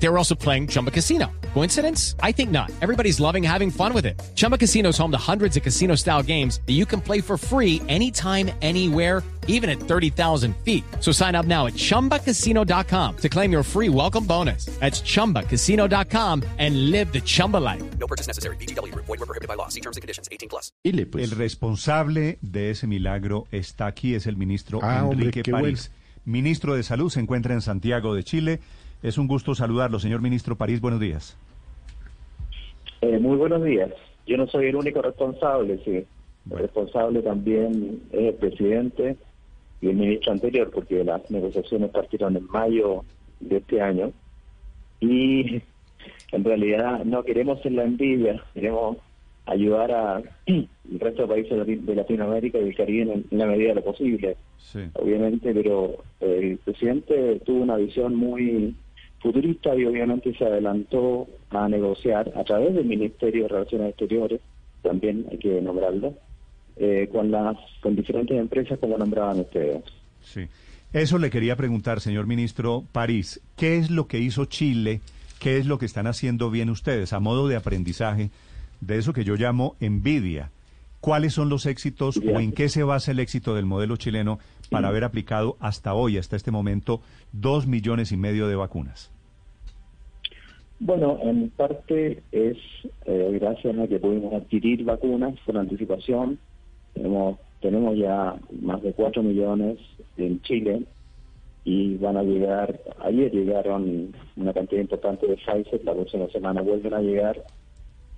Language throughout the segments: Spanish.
They were also playing Chumba Casino. Coincidence? I think not. Everybody's loving having fun with it. Chumba Casino is home to hundreds of casino style games that you can play for free anytime, anywhere, even at 30,000 feet. So sign up now at chumbacasino.com to claim your free welcome bonus. That's chumbacasino.com and live the Chumba life. No purchase necessary. BGW. Void were prohibited by law. See terms and conditions. 18 plus. El responsable de ese milagro está aquí, es el ministro Ah, Enrique qué París. Ministro de Salud, se encuentra en Santiago de Chile. Es un gusto saludarlo, señor ministro París. Buenos días. Eh, muy buenos días. Yo no soy el único responsable, sí. El responsable también es el presidente y el ministro anterior, porque las negociaciones partieron en mayo de este año. Y en realidad no queremos ser la envidia, queremos ayudar a el resto de países de Latinoamérica y el Caribe en, en la medida de lo posible Sí. obviamente, pero el presidente tuvo una visión muy futurista y obviamente se adelantó a negociar a través del Ministerio de Relaciones Exteriores, también hay que nombrarlo, eh, con las con diferentes empresas como nombraban ustedes. Sí. Eso le quería preguntar, señor ministro París. ¿Qué es lo que hizo Chile? ¿Qué es lo que están haciendo bien ustedes a modo de aprendizaje de eso que yo llamo envidia? ¿Cuáles son los éxitos o en qué se basa el éxito del modelo chileno para haber aplicado hasta hoy, hasta este momento, dos millones y medio de vacunas? Bueno, en parte es eh, gracias a que pudimos adquirir vacunas con anticipación. Tenemos, tenemos ya más de 4 millones en Chile y van a llegar, ayer llegaron una cantidad importante de Pfizer, la próxima semana vuelven a llegar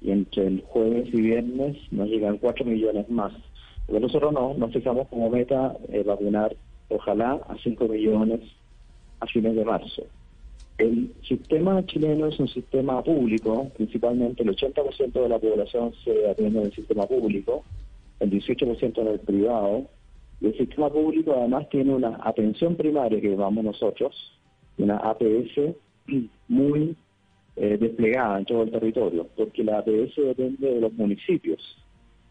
y entre el jueves y viernes nos llegan 4 millones más. Pero nosotros no, nos fijamos como meta eh, vacunar, ojalá, a 5 millones a fines de marzo. El sistema chileno es un sistema público, principalmente el 80% de la población se atiende en el sistema público, el 18% en el privado, y el sistema público además tiene una atención primaria que llamamos nosotros, una APS muy eh, desplegada en todo el territorio, porque la APS depende de los municipios.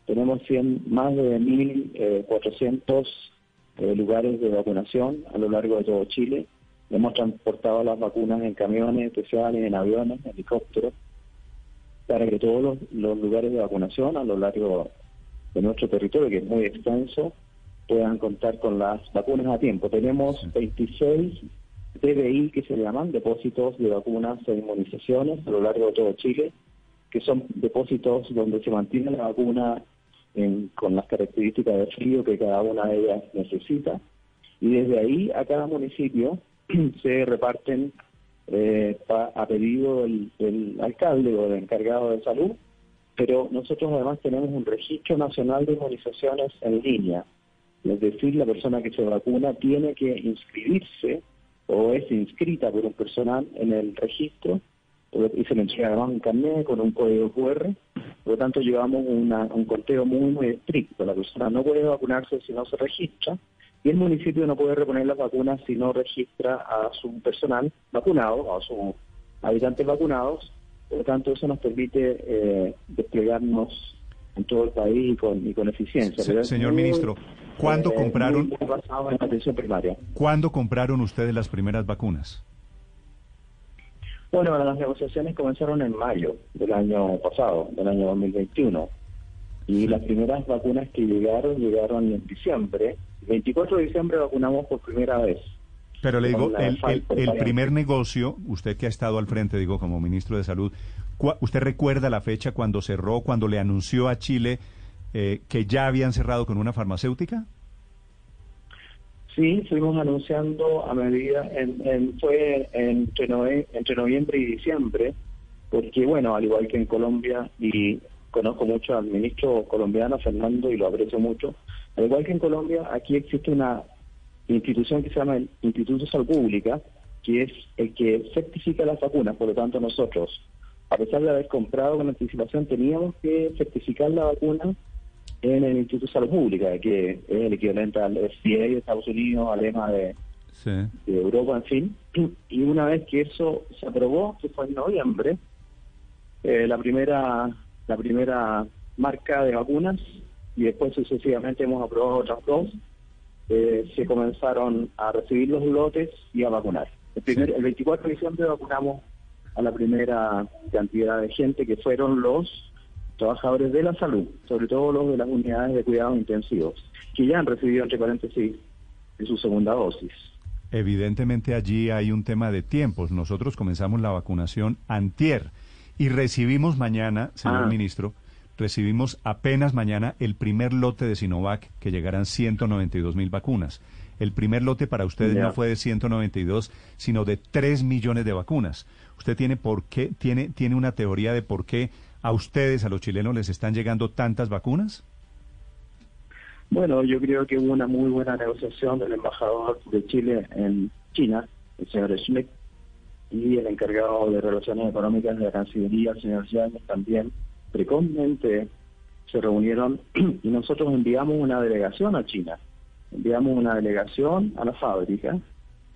Tenemos 100, más de 1.400 eh, lugares de vacunación a lo largo de todo Chile. Hemos transportado las vacunas en camiones especiales, en aviones, en helicópteros, para que todos los, los lugares de vacunación a lo largo de nuestro territorio, que es muy extenso, puedan contar con las vacunas a tiempo. Tenemos 26 DBI que se llaman depósitos de vacunas e inmunizaciones a lo largo de todo Chile, que son depósitos donde se mantiene la vacuna con las características de frío que cada una de ellas necesita. Y desde ahí a cada municipio se reparten eh, pa- a pedido del, del alcalde o del encargado de salud, pero nosotros además tenemos un registro nacional de inmunizaciones en línea. Es decir, la persona que se vacuna tiene que inscribirse o es inscrita por un personal en el registro y se le entrega un carnet con un código QR. Por lo tanto, llevamos una- un conteo muy, muy estricto. La persona no puede vacunarse si no se registra y el municipio no puede reponer las vacunas si no registra a su personal vacunado, a sus habitantes vacunados. Por lo tanto, eso nos permite eh, desplegarnos en todo el país y con, y con eficiencia. Se- señor muy, ministro, ¿cuándo eh, compraron- muy basado en la atención primaria. ¿Cuándo compraron ustedes las primeras vacunas? Bueno, las negociaciones comenzaron en mayo del año pasado, del año 2021. Y las primeras vacunas que llegaron, llegaron en diciembre. El 24 de diciembre vacunamos por primera vez. Pero le digo, el, el- primer negocio, usted que ha estado al frente, digo, como ministro de Salud, ¿cuá- ¿usted recuerda la fecha cuando cerró, cuando le anunció a Chile eh, que ya habían cerrado con una farmacéutica? Sí, fuimos anunciando a medida, en, en- fue entre, nove- entre noviembre y diciembre, porque bueno, al igual que en Colombia, y conozco mucho al ministro colombiano, Fernando, y lo aprecio mucho, al igual que en Colombia, aquí existe una institución que se llama el Instituto de Salud Pública, que es el que certifica las vacunas, por lo tanto nosotros, a pesar de haber comprado con anticipación, teníamos que certificar la vacuna en el Instituto de Salud Pública, que es el equivalente al FDA de Estados Unidos, al EMA de, Sí. de Europa, en fin. Y una vez que eso se aprobó, que fue en noviembre, eh, la primera la primera marca de vacunas y después sucesivamente hemos aprobado otras dos. Eh, se comenzaron a recibir los lotes y a vacunar. El, primer, el 24 de diciembre vacunamos a la primera cantidad de gente que fueron los trabajadores de la salud, sobre todo los de las unidades de cuidados intensivos, que ya han recibido, entre paréntesis, su segunda dosis. Evidentemente allí hay un tema de tiempos. Nosotros comenzamos la vacunación antier y recibimos mañana, señor Ah. ministro, recibimos apenas mañana el primer lote de Sinovac, que llegarán 192 mil vacunas. El primer lote para ustedes no fue de 192, sino de 3 millones de vacunas. ¿Usted tiene por qué, tiene, tiene una teoría de por qué a ustedes, a los chilenos, les están llegando tantas vacunas? Bueno, yo creo que hubo una muy buena negociación del embajador de Chile en China, el señor Schmidt, y el encargado de Relaciones Económicas de la Cancillería, el señor Yáñez, también precozmente se reunieron y nosotros enviamos una delegación a China. Enviamos una delegación a la fábrica,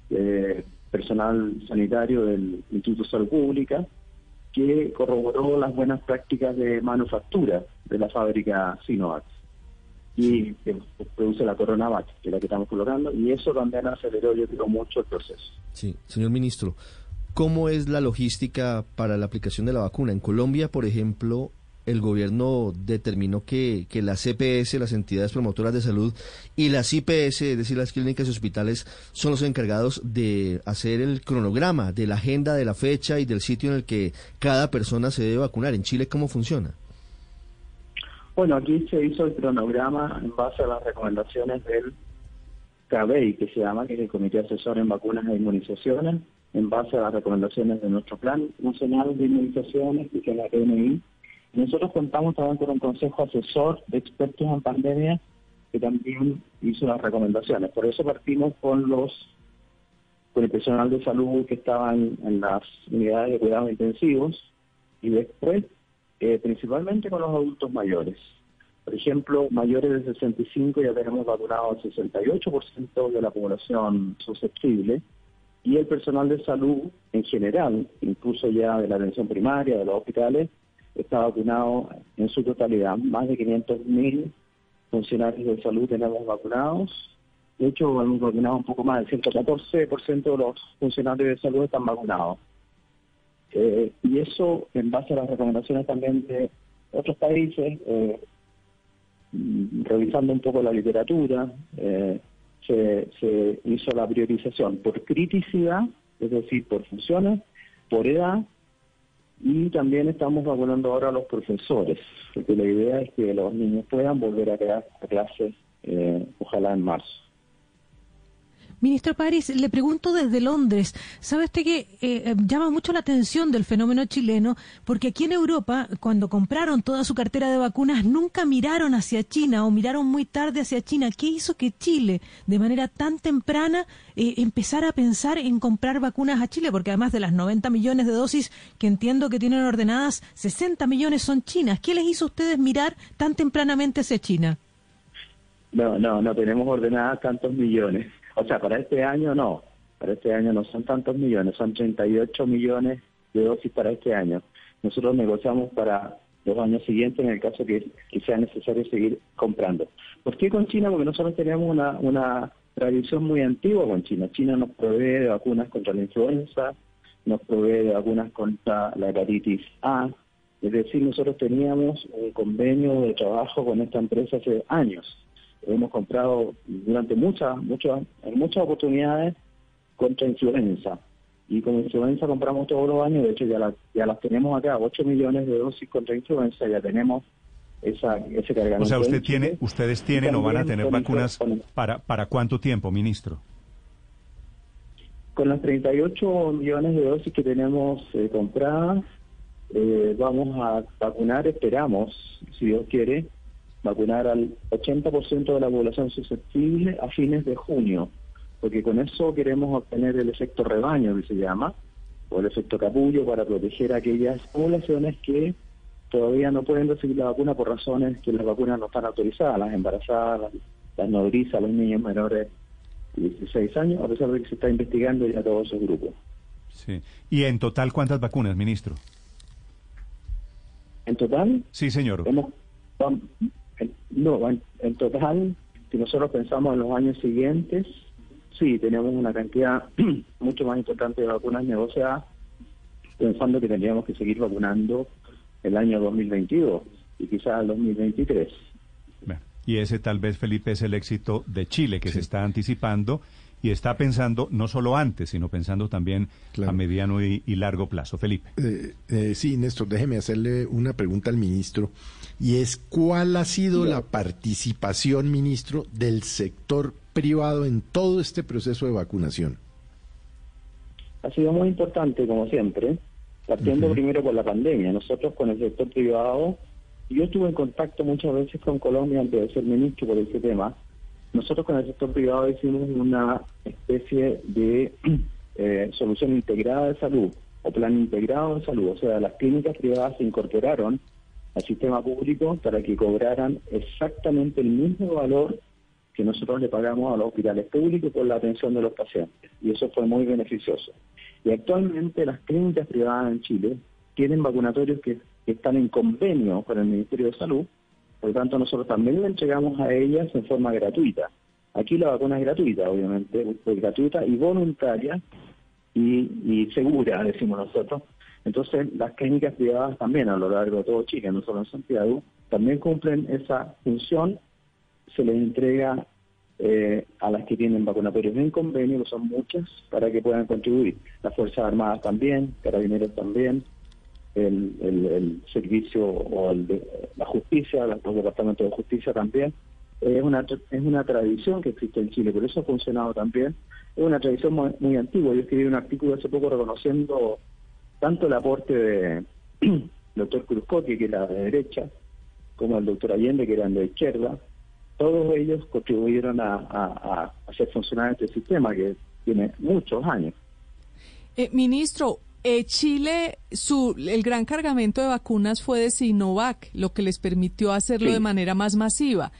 eh, personal sanitario del Instituto de Salud Pública, que corroboró las buenas prácticas de manufactura de la fábrica Sinovac y que produce la Coronavac, que es la que estamos colocando, y eso también aceleró, yo creo, mucho el proceso. Sí, señor ministro, ¿cómo es la logística para la aplicación de la vacuna? En Colombia, por ejemplo, el gobierno determinó que, que las CPS, las entidades promotoras de salud, y las IPS, es decir, las clínicas y hospitales, son los encargados de hacer el cronograma de la agenda, de la fecha y del sitio en el que cada persona se debe vacunar. ¿En Chile cómo funciona? Bueno, aquí se hizo el cronograma en base a las recomendaciones del CABEI, que se llama, que es el Comité Asesor en Vacunas e Inmunizaciones, en base a las recomendaciones de nuestro Plan Nacional de Inmunizaciones, que es la PNI. Nosotros contamos también con un consejo asesor de expertos en pandemia que también hizo las recomendaciones. Por eso partimos con los con el personal de salud que estaban en las unidades de cuidados intensivos y después eh, principalmente con los adultos mayores. Por ejemplo, mayores de 65 ya tenemos vacunado el 68% de la población susceptible y el personal de salud en general, incluso ya de la atención primaria, de los hospitales, está vacunado en su totalidad. Más de 500.000 funcionarios de salud tenemos vacunados. De hecho, hemos vacunado un poco más del 114% de los funcionarios de salud están vacunados. Eh, y eso en base a las recomendaciones también de otros países, eh, revisando un poco la literatura, eh, se, se hizo la priorización por criticidad, es decir, por funciones, por edad, y también estamos vacunando ahora a los profesores, porque la idea es que los niños puedan volver a, a clases, eh, ojalá en marzo. Ministro París, le pregunto desde Londres, ¿sabe usted que eh, llama mucho la atención del fenómeno chileno? Porque aquí en Europa, cuando compraron toda su cartera de vacunas, nunca miraron hacia China o miraron muy tarde hacia China. ¿Qué hizo que Chile, de manera tan temprana, eh, empezara a pensar en comprar vacunas a Chile? Porque además de las 90 millones de dosis que entiendo que tienen ordenadas, 60 millones son chinas. ¿Qué les hizo a ustedes mirar tan tempranamente hacia China? No, no, no tenemos ordenadas tantos millones. O sea, para este año no. Para este año no son tantos millones, son 38 millones de dosis para este año. Nosotros negociamos para los años siguientes en el caso que, sea necesario seguir comprando. ¿Por qué con China? Porque nosotros tenemos una, una tradición muy antigua con China. China nos provee de vacunas contra la influenza, nos provee de vacunas contra la hepatitis A. Es decir, nosotros teníamos un convenio de trabajo con esta empresa hace años hemos comprado durante muchas, muchas, en muchas oportunidades contra influenza. Y con influenza compramos todos los años, de hecho ya, la, ya las tenemos acá, 8 millones de dosis contra influenza, ya tenemos esa, ese cargamento. O sea, usted tiene, ustedes tienen o van a tener vacunas para, para cuánto tiempo, ministro? Con las 38 millones de dosis que tenemos eh, compradas, eh, vamos a vacunar, esperamos, si Dios quiere, vacunar al 80% de la población susceptible a fines de junio, porque con eso queremos obtener el efecto rebaño, que se llama, o el efecto capullo, para proteger a aquellas poblaciones que todavía no pueden recibir la vacuna por razones que las vacunas no están autorizadas, las embarazadas, las, las nodrizas, los niños menores de 16 años, a pesar de que se está investigando ya todos esos grupos. Sí. ¿Y en total cuántas vacunas, ministro? En total, Sí, señor. hemos, No, en, en total, si nosotros pensamos en los años siguientes, sí, tenemos una cantidad mucho más importante de vacunas negociadas, pensando que tendríamos que seguir vacunando el año 2022 y quizás el 2023. Bueno, y ese tal vez, Felipe, es el éxito de Chile, que se está anticipando y está pensando no solo antes, sino pensando también Claro. a mediano y, y largo plazo. Felipe. Eh, eh, sí, Néstor, déjeme hacerle una pregunta al ministro y es cuál ha sido la participación, ministro, del sector privado en todo este proceso de vacunación. Ha sido muy importante, como siempre, partiendo primero por la pandemia. Nosotros con el sector privado, yo estuve en contacto muchas veces con Colombia antes de ser ministro por ese tema. Nosotros con el sector privado hicimos una especie de eh, solución integrada de salud o plan integrado de salud. O sea, las clínicas privadas se incorporaron al sistema público para que cobraran exactamente el mismo valor que nosotros le pagamos a los hospitales públicos por la atención de los pacientes. Y eso fue muy beneficioso. Y actualmente las clínicas privadas en Chile tienen vacunatorios que, que están en convenio con el Ministerio de Salud, por tanto nosotros también le entregamos a ellas en forma gratuita. Aquí la vacuna es gratuita, obviamente, es gratuita y voluntaria y, y segura, decimos nosotros. Entonces las clínicas privadas también a lo largo de todo Chile, no solo en Santiago, también cumplen esa función se les entrega eh, a las que tienen vacunatorios en convenio, que son muchas, para que puedan contribuir. Las Fuerzas Armadas también, Carabineros también, el, el- el servicio o el de- la justicia, los departamentos de justicia también. Es una, es una tradición que existe en Chile, por eso ha funcionado también. Es una tradición muy, muy antigua. Yo escribí un artículo hace poco reconociendo tanto el aporte de doctor Cruzcotti, que era de derecha, como el doctor Allende, que eran de izquierda, todos ellos contribuyeron a, a- a hacer funcionar este sistema que tiene muchos años. Eh, ministro, eh, Chile, su, el gran cargamento de vacunas fue de Sinovac, lo que les permitió hacerlo Sí. de manera más masiva.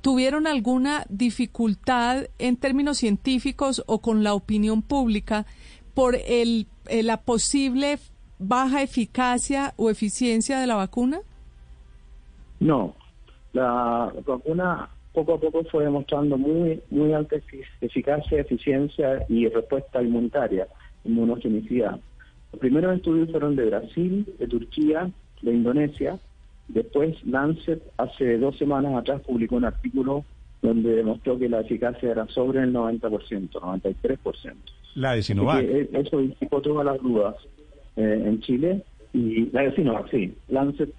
¿Tuvieron alguna dificultad en términos científicos o con la opinión pública por el, eh, la posible baja eficacia o eficiencia de la vacuna? No, la vacuna poco a poco fue demostrando muy muy alta efi- eficacia, eficiencia y respuesta inmunitaria, inmunogenicidad. Los primeros estudios fueron de Brasil, de Turquía, de Indonesia. Después Lancet hace dos semanas atrás publicó un artículo donde demostró que la eficacia era sobre el 90%, 93%. La de Sinovac. Eh, eso disipó todas las dudas eh, en Chile. Y la de Sinovac, sí. Lancet,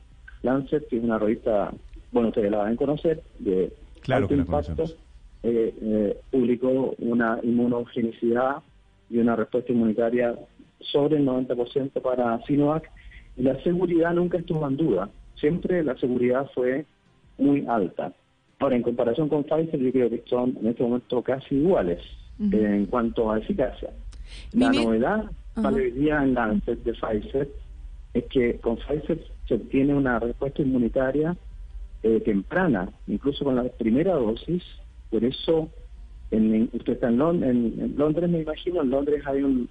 Lancet, que es una revista, bueno, ustedes la deben conocer, de Claro alto impacto, eh, eh, publicó una inmunogenicidad y una respuesta inmunitaria sobre el 90% para Sinovac. Y la seguridad nunca estuvo en duda. Siempre la seguridad fue muy alta. Ahora, en comparación con Pfizer, yo creo que son en este momento casi iguales Ujú. eh, en cuanto a eficacia. La Mini- novedad Ajá. para hoy día en Lancet de Pfizer es que con Pfizer se obtiene una respuesta inmunitaria eh, temprana, incluso con la primera dosis. Por eso, en, usted está en, Lon- en- en Londres, me imagino, en Londres hay un-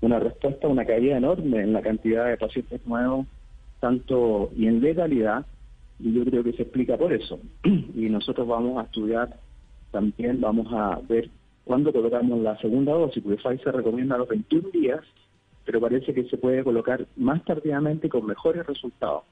una respuesta, una caída enorme en la cantidad de pacientes nuevos, tanto y en legalidad, y yo creo que se explica por eso. y nosotros vamos a estudiar también, vamos a ver cuándo colocamos la segunda dosis, porque Pfizer recomienda los 21 días, pero parece que se puede colocar más tardíamente y con mejores resultados.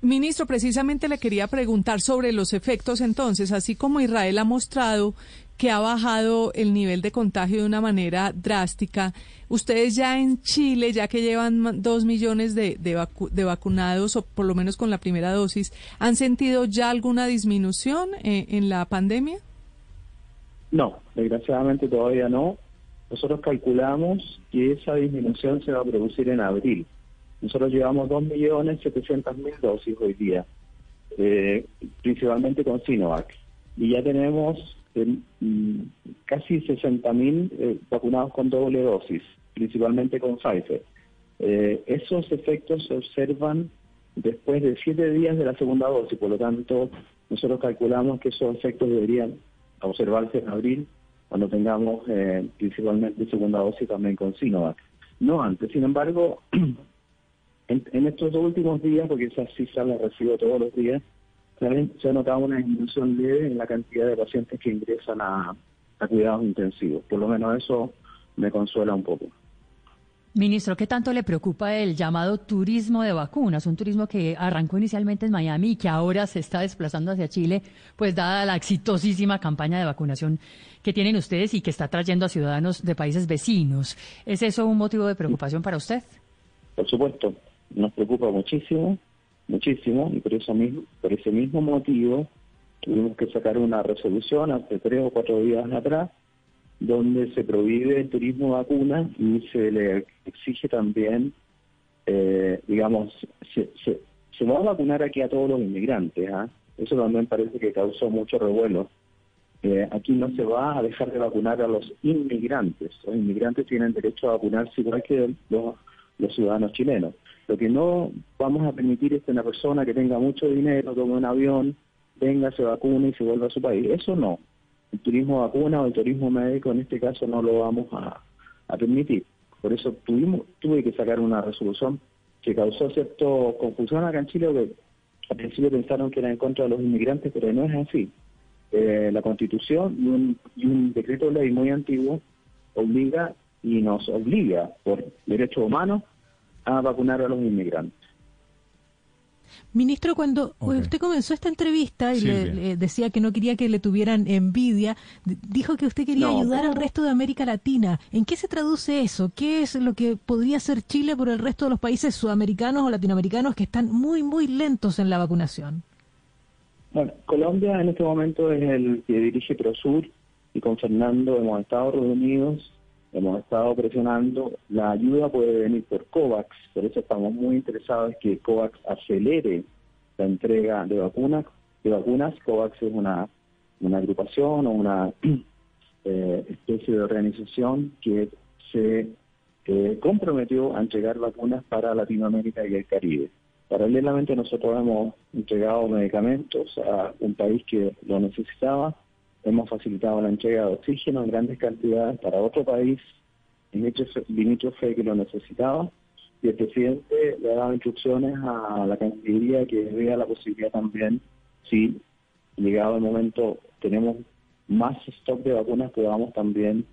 Ministro, precisamente le quería preguntar sobre los efectos entonces, así como Israel ha mostrado que ha bajado el nivel de contagio de una manera drástica, ustedes ya en Chile, ya que llevan dos millones de, de vacunados, o por lo menos con la primera dosis, ¿han sentido ya alguna disminución eh, en la pandemia? No, desgraciadamente todavía no. Nosotros calculamos que esa disminución se va a producir en abril. Nosotros llevamos 2.700.000 dosis hoy día, eh, principalmente con Sinovac. Y ya tenemos eh, mm, casi 60.000 eh, vacunados con doble dosis, principalmente con Pfizer. Eh, esos efectos se observan después de siete días de la segunda dosis, por lo tanto, nosotros calculamos que esos efectos deberían observarse en abril, cuando tengamos eh, principalmente segunda dosis también con Sinovac. No antes, sin embargo, en, en estos dos últimos días, porque esas cifras las recibo todos los días, También se ha notado una disminución leve en la cantidad de pacientes que ingresan a, a cuidados intensivos. Por lo menos eso me consuela un poco. Ministro, ¿qué tanto le preocupa el llamado turismo de vacunas? Un turismo que arrancó inicialmente en Miami y que ahora se está desplazando hacia Chile, pues dada la exitosísima campaña de vacunación que tienen ustedes y que está trayendo a ciudadanos de países vecinos. ¿Es eso un motivo de preocupación para usted? Por supuesto, nos preocupa muchísimo, muchísimo, y por eso mismo, por ese mismo motivo tuvimos que sacar una resolución hace tres o cuatro días atrás donde se prohíbe el turismo vacuna y se le exige también, eh, digamos, se, se, va a vacunar aquí a todos los inmigrantes. ¿ah? Eso también parece que causó mucho revuelo. Eh, aquí no se va a dejar de vacunar a los inmigrantes. Los inmigrantes tienen derecho a vacunarse igual que los, los ciudadanos chilenos. Lo que no vamos a permitir es que una persona que tenga mucho dinero, tome un avión, venga, se vacune y se vuelva a su país. Eso no el turismo vacuna o el turismo médico en este caso no lo vamos a, permitir. Por eso tuvimos, tuve que sacar una resolución que causó cierta confusión acá en Chile, porque al principio pensaron que era en contra de los inmigrantes, pero no es así. Eh, la Constitución y un, y un decreto de ley muy antiguo obliga y nos obliga por derechos humanos a vacunar a los inmigrantes. Ministro, cuando usted comenzó esta entrevista y le, decía que no quería que le tuvieran envidia, dijo que usted quería ayudar al resto de América Latina. ¿En qué se traduce eso? ¿Qué es lo que podría hacer Chile por el resto de los países sudamericanos o latinoamericanos que están muy, muy lentos en la vacunación? Bueno, Colombia en este momento es el que dirige Prosur y con Fernando hemos estado reunidos hemos estado presionando, la ayuda puede venir por COVAX, por eso estamos muy interesados en que COVAX acelere la entrega de vacunas. De vacunas, COVAX es una, una agrupación o una eh, especie de organización que se eh, comprometió a entregar vacunas para Latinoamérica y el Caribe. Paralelamente nosotros hemos entregado medicamentos a un país que lo necesitaba, hemos facilitado la entrega de oxígeno en grandes cantidades para otro país limítrofe que lo necesitaba y el presidente le ha dado instrucciones a la Cancillería que vea la posibilidad también, si llegado el momento tenemos más stock de vacunas, podamos también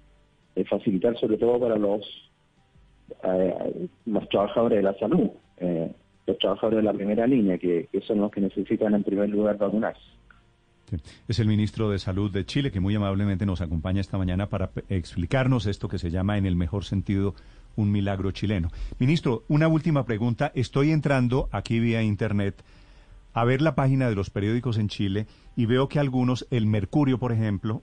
eh, facilitar sobre todo para los, eh, los trabajadores de la salud, eh, los trabajadores de la primera línea, que son los que necesitan en primer lugar vacunarse. Es el ministro de Salud de Chile que muy amablemente nos acompaña esta mañana para explicarnos esto que se llama en el mejor sentido un milagro chileno. Ministro, una última pregunta. Estoy entrando aquí vía Internet a ver la página de los periódicos en Chile y veo que algunos, el Mercurio, por ejemplo,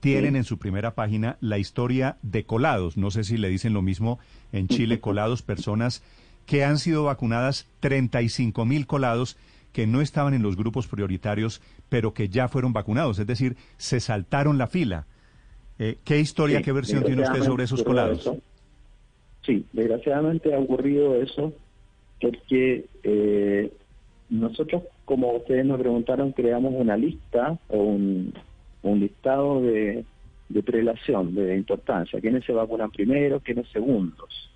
tienen en su primera página la historia de colados. No sé si le dicen lo mismo en Chile, colados, personas que han sido vacunadas, 35 mil colados que no estaban en los grupos prioritarios, pero que ya fueron vacunados, es decir, se saltaron la fila. Eh, ¿Qué historia, qué versión tiene usted sobre esos colados? Sí, desgraciadamente ha ocurrido eso porque eh, nosotros, como ustedes nos preguntaron, creamos una lista o un, listado de, de prelación, de importancia, quiénes se vacunan primero, quiénes segundos.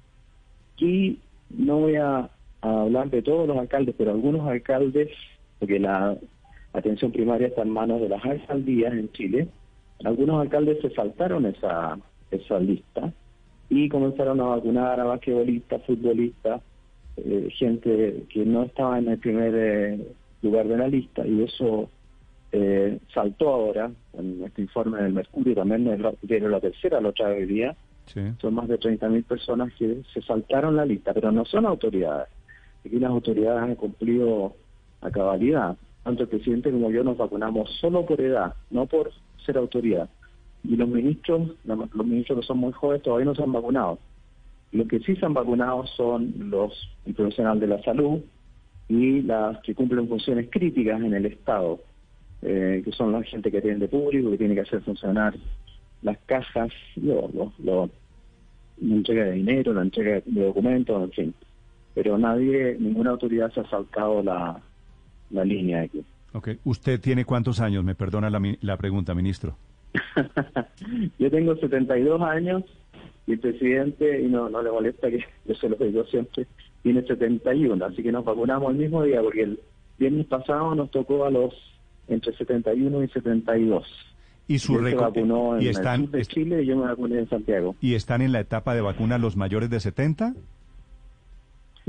Y no voy a a hablar de todos los alcaldes, pero algunos alcaldes, porque la atención primaria está en manos de las alcaldías en Chile, algunos alcaldes se saltaron esa, esa lista y comenzaron a vacunar a basquetbolistas, futbolistas, eh, gente que no estaba en el primer eh, lugar de la lista y eso eh, saltó ahora en este informe del Mercurio, también de la tercera, la otra día. Son más de 30.000 personas que se saltaron la lista, pero no son autoridades Aquí las autoridades han cumplido a cabalidad. Tanto el presidente como yo nos vacunamos solo por edad, no por ser autoridad. Y los ministros, los ministros que son muy jóvenes todavía no se han vacunado. Los que sí se han vacunado son los profesionales de la salud y las que cumplen funciones críticas en el Estado, eh, que son la gente que tiene de público, que tiene que hacer funcionar las cajas, lo, lo, la entrega de dinero, la entrega de documentos, en fin pero nadie, ninguna autoridad se ha saltado la, la línea aquí. Ok, ¿usted tiene cuántos años? Me perdona la, la pregunta, ministro. yo tengo 72 años y el presidente, y no, no le molesta que yo se lo digo siempre, tiene 71, así que nos vacunamos el mismo día porque el, viernes pasado nos tocó a los entre 71 y 72. Y su vacunó en y el están sur de Chile y yo me vacuné en Santiago. y están en la etapa de vacuna los mayores de 70?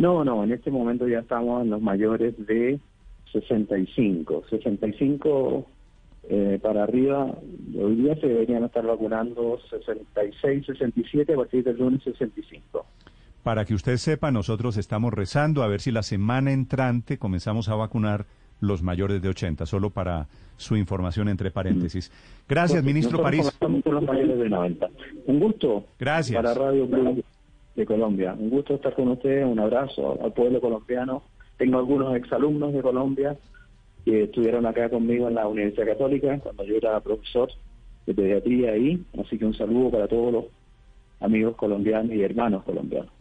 No, no, en este momento ya estamos en los mayores de 65. 65 eh, para arriba, hoy día se deberían estar vacunando 66, 67, a partir del lunes 65. Para que usted sepa, nosotros estamos rezando a ver si la semana entrante comenzamos a vacunar los mayores de 80, solo para su información entre paréntesis. Gracias, ministro París. comenzamos con los mayores de 90. Un gusto Gracias. para Radio Blue de Colombia. Un gusto estar con ustedes. Un abrazo al pueblo colombiano. Tengo algunos exalumnos de Colombia que estuvieron acá conmigo en la Universidad Católica cuando yo era profesor de pediatría ahí. Así que un saludo para todos los amigos colombianos y hermanos colombianos.